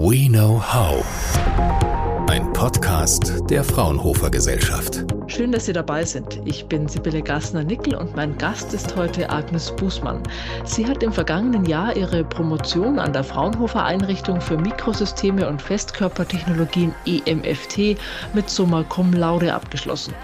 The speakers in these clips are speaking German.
We Know How. Ein Podcast der Fraunhofer Gesellschaft. Schön, dass Sie dabei sind. Ich bin Sibylle Gassner-Nickel und mein Gast ist heute Agnes Bußmann. Sie hat im vergangenen Jahr ihre Promotion an der Fraunhofer Einrichtung für Mikrosysteme und Festkörpertechnologien EMFT mit Summa Cum Laude abgeschlossen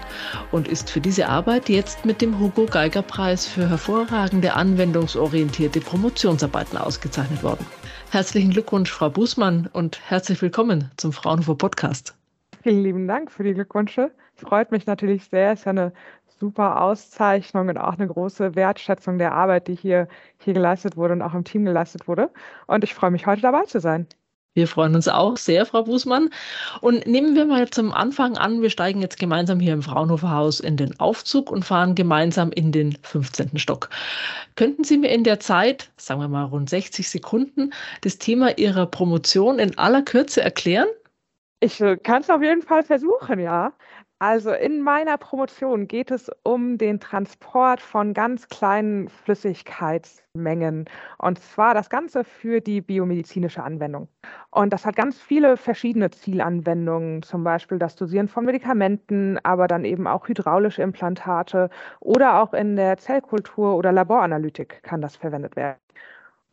und ist für diese Arbeit jetzt mit dem Hugo Geiger Preis für hervorragende anwendungsorientierte Promotionsarbeiten ausgezeichnet worden. Herzlichen Glückwunsch, Frau Bußmann, und herzlich willkommen zum Fraunhofer Podcast. Vielen lieben Dank für die Glückwünsche. Freut mich natürlich sehr. Es ist ja eine super Auszeichnung und auch eine große Wertschätzung der Arbeit, die hier, hier geleistet wurde und auch im Team geleistet wurde. Und ich freue mich, heute dabei zu sein. Wir freuen uns auch sehr, Frau Bußmann. Und nehmen wir mal zum Anfang an, wir steigen jetzt gemeinsam hier im Fraunhofer Haus in den Aufzug und fahren gemeinsam in den 15. Stock. Könnten Sie mir in der Zeit, sagen wir mal rund 60 Sekunden, das Thema Ihrer Promotion in aller Kürze erklären? Ich äh, kann es auf jeden Fall versuchen, ja. Also in meiner Promotion geht es um den Transport von ganz kleinen Flüssigkeitsmengen und zwar das Ganze für die biomedizinische Anwendung. Und das hat ganz viele verschiedene Zielanwendungen, zum Beispiel das Dosieren von Medikamenten, aber dann eben auch hydraulische Implantate oder auch in der Zellkultur oder Laboranalytik kann das verwendet werden.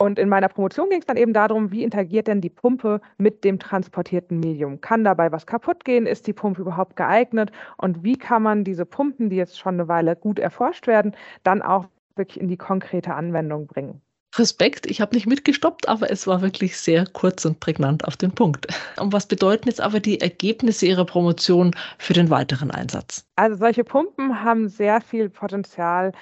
Und in meiner Promotion ging es dann eben darum, wie interagiert denn die Pumpe mit dem transportierten Medium? Kann dabei was kaputt gehen? Ist die Pumpe überhaupt geeignet? Und wie kann man diese Pumpen, die jetzt schon eine Weile gut erforscht werden, dann auch wirklich in die konkrete Anwendung bringen? Respekt, ich habe nicht mitgestoppt, aber es war wirklich sehr kurz und prägnant auf den Punkt. Und was bedeuten jetzt aber die Ergebnisse Ihrer Promotion für den weiteren Einsatz? Also solche Pumpen haben sehr viel Potenzial,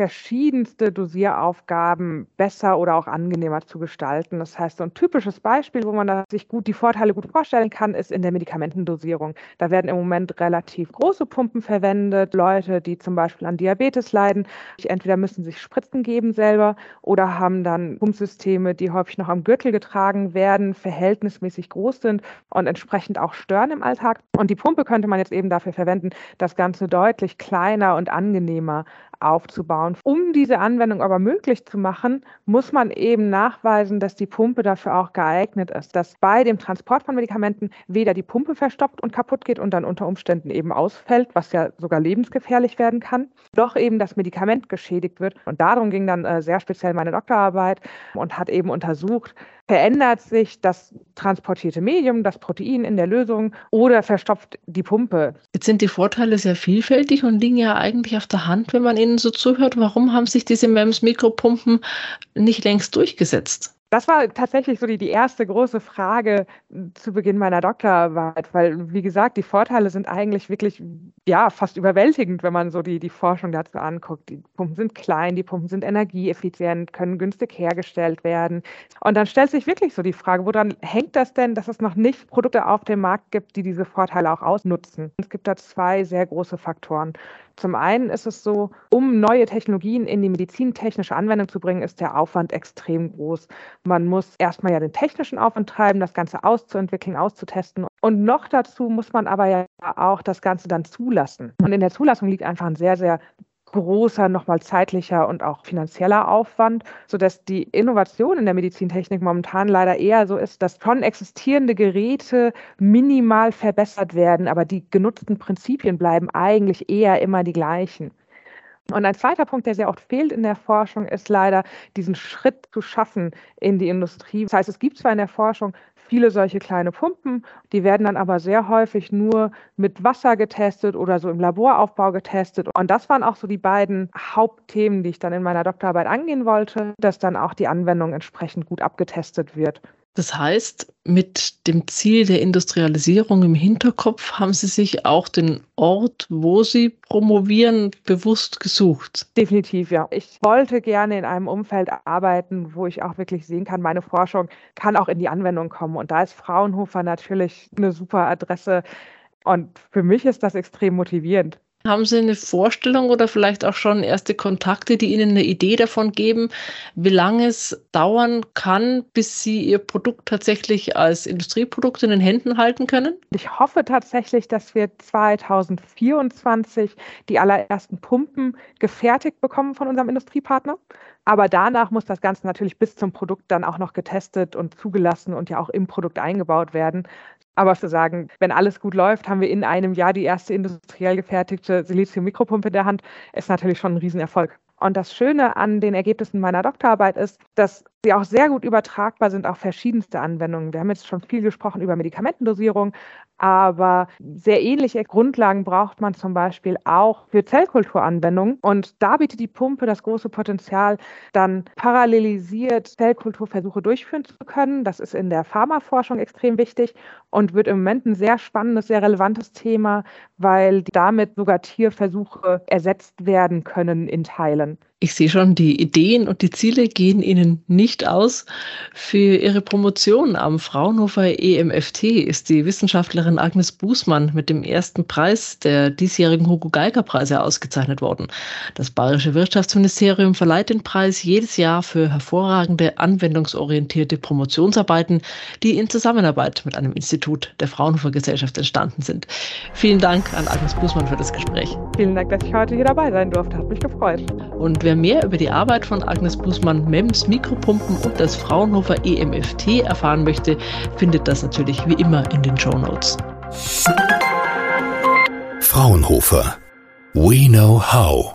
verschiedenste Dosieraufgaben besser oder auch angenehmer zu gestalten. Das heißt, so ein typisches Beispiel, wo man sich gut die Vorteile gut vorstellen kann, ist in der Medikamentendosierung. Da werden im Moment relativ große Pumpen verwendet. Leute, die zum Beispiel an Diabetes leiden, entweder müssen sich Spritzen geben selber oder haben dann Pumpsysteme, die häufig noch am Gürtel getragen werden, verhältnismäßig groß sind und entsprechend auch stören im Alltag. Und die Pumpe könnte man jetzt eben dafür verwenden, das Ganze deutlich kleiner und angenehmer aufzubauen. Um diese Anwendung aber möglich zu machen, muss man eben nachweisen, dass die Pumpe dafür auch geeignet ist, dass bei dem Transport von Medikamenten weder die Pumpe verstopft und kaputt geht und dann unter Umständen eben ausfällt, was ja sogar lebensgefährlich werden kann, doch eben das Medikament geschädigt wird. Und darum ging dann äh, sehr speziell meine Doktorarbeit und hat eben untersucht, verändert sich das transportierte Medium, das Protein in der Lösung oder verstopft die Pumpe. Jetzt sind die Vorteile sehr vielfältig und liegen ja eigentlich auf der Hand, wenn man ihnen so zuhört. Warum haben sich diese MEMS-Mikropumpen nicht längst durchgesetzt? Das war tatsächlich so die, die erste große Frage zu Beginn meiner Doktorarbeit, weil, wie gesagt, die Vorteile sind eigentlich wirklich, ja, fast überwältigend, wenn man so die, die Forschung dazu anguckt. Die Pumpen sind klein, die Pumpen sind energieeffizient, können günstig hergestellt werden. Und dann stellt sich wirklich so die Frage, woran hängt das denn, dass es noch nicht Produkte auf dem Markt gibt, die diese Vorteile auch ausnutzen? Es gibt da zwei sehr große Faktoren. Zum einen ist es so, um neue Technologien in die medizintechnische Anwendung zu bringen, ist der Aufwand extrem groß. Man muss erstmal ja den technischen Aufwand treiben, das Ganze auszuentwickeln, auszutesten. Und noch dazu muss man aber ja auch das Ganze dann zulassen. Und in der Zulassung liegt einfach ein sehr, sehr großer, nochmal zeitlicher und auch finanzieller Aufwand, sodass die Innovation in der Medizintechnik momentan leider eher so ist, dass schon existierende Geräte minimal verbessert werden, aber die genutzten Prinzipien bleiben eigentlich eher immer die gleichen. Und ein zweiter Punkt, der sehr oft fehlt in der Forschung, ist leider diesen Schritt zu schaffen in die Industrie. Das heißt, es gibt zwar in der Forschung viele solche kleine Pumpen, die werden dann aber sehr häufig nur mit Wasser getestet oder so im Laboraufbau getestet. Und das waren auch so die beiden Hauptthemen, die ich dann in meiner Doktorarbeit angehen wollte, dass dann auch die Anwendung entsprechend gut abgetestet wird. Das heißt, mit dem Ziel der Industrialisierung im Hinterkopf haben Sie sich auch den Ort, wo Sie promovieren, bewusst gesucht. Definitiv, ja. Ich wollte gerne in einem Umfeld arbeiten, wo ich auch wirklich sehen kann, meine Forschung kann auch in die Anwendung kommen. Und da ist Fraunhofer natürlich eine super Adresse. Und für mich ist das extrem motivierend. Haben Sie eine Vorstellung oder vielleicht auch schon erste Kontakte, die Ihnen eine Idee davon geben, wie lange es dauern kann, bis Sie Ihr Produkt tatsächlich als Industrieprodukt in den Händen halten können? Ich hoffe tatsächlich, dass wir 2024 die allerersten Pumpen gefertigt bekommen von unserem Industriepartner. Aber danach muss das Ganze natürlich bis zum Produkt dann auch noch getestet und zugelassen und ja auch im Produkt eingebaut werden. Aber zu sagen, wenn alles gut läuft, haben wir in einem Jahr die erste industriell gefertigte Silizium-Mikropumpe in der Hand, ist natürlich schon ein Riesenerfolg. Und das Schöne an den Ergebnissen meiner Doktorarbeit ist, dass sie auch sehr gut übertragbar sind auf verschiedenste Anwendungen. Wir haben jetzt schon viel gesprochen über Medikamentendosierung, aber sehr ähnliche Grundlagen braucht man zum Beispiel auch für Zellkulturanwendungen. Und da bietet die Pumpe das große Potenzial, dann parallelisiert Zellkulturversuche durchführen zu können. Das ist in der Pharmaforschung extrem wichtig und wird im Moment ein sehr spannendes, sehr relevantes Thema, weil damit sogar Tierversuche ersetzt werden können in Teilen. Ich sehe schon, die Ideen und die Ziele gehen Ihnen nicht aus. Für Ihre Promotion am Fraunhofer EMFT ist die Wissenschaftlerin Agnes Bußmann mit dem ersten Preis der diesjährigen Hugo Geiger Preise ausgezeichnet worden. Das Bayerische Wirtschaftsministerium verleiht den Preis jedes Jahr für hervorragende anwendungsorientierte Promotionsarbeiten, die in Zusammenarbeit mit einem Institut der Fraunhofer Gesellschaft entstanden sind. Vielen Dank an Agnes Bußmann für das Gespräch. Vielen Dank, dass ich heute hier dabei sein durfte. Hat mich gefreut. Und Wer mehr über die Arbeit von Agnes Bußmann, MEMS, Mikropumpen und das Fraunhofer EMFT erfahren möchte, findet das natürlich wie immer in den Show Notes. Fraunhofer. We know how.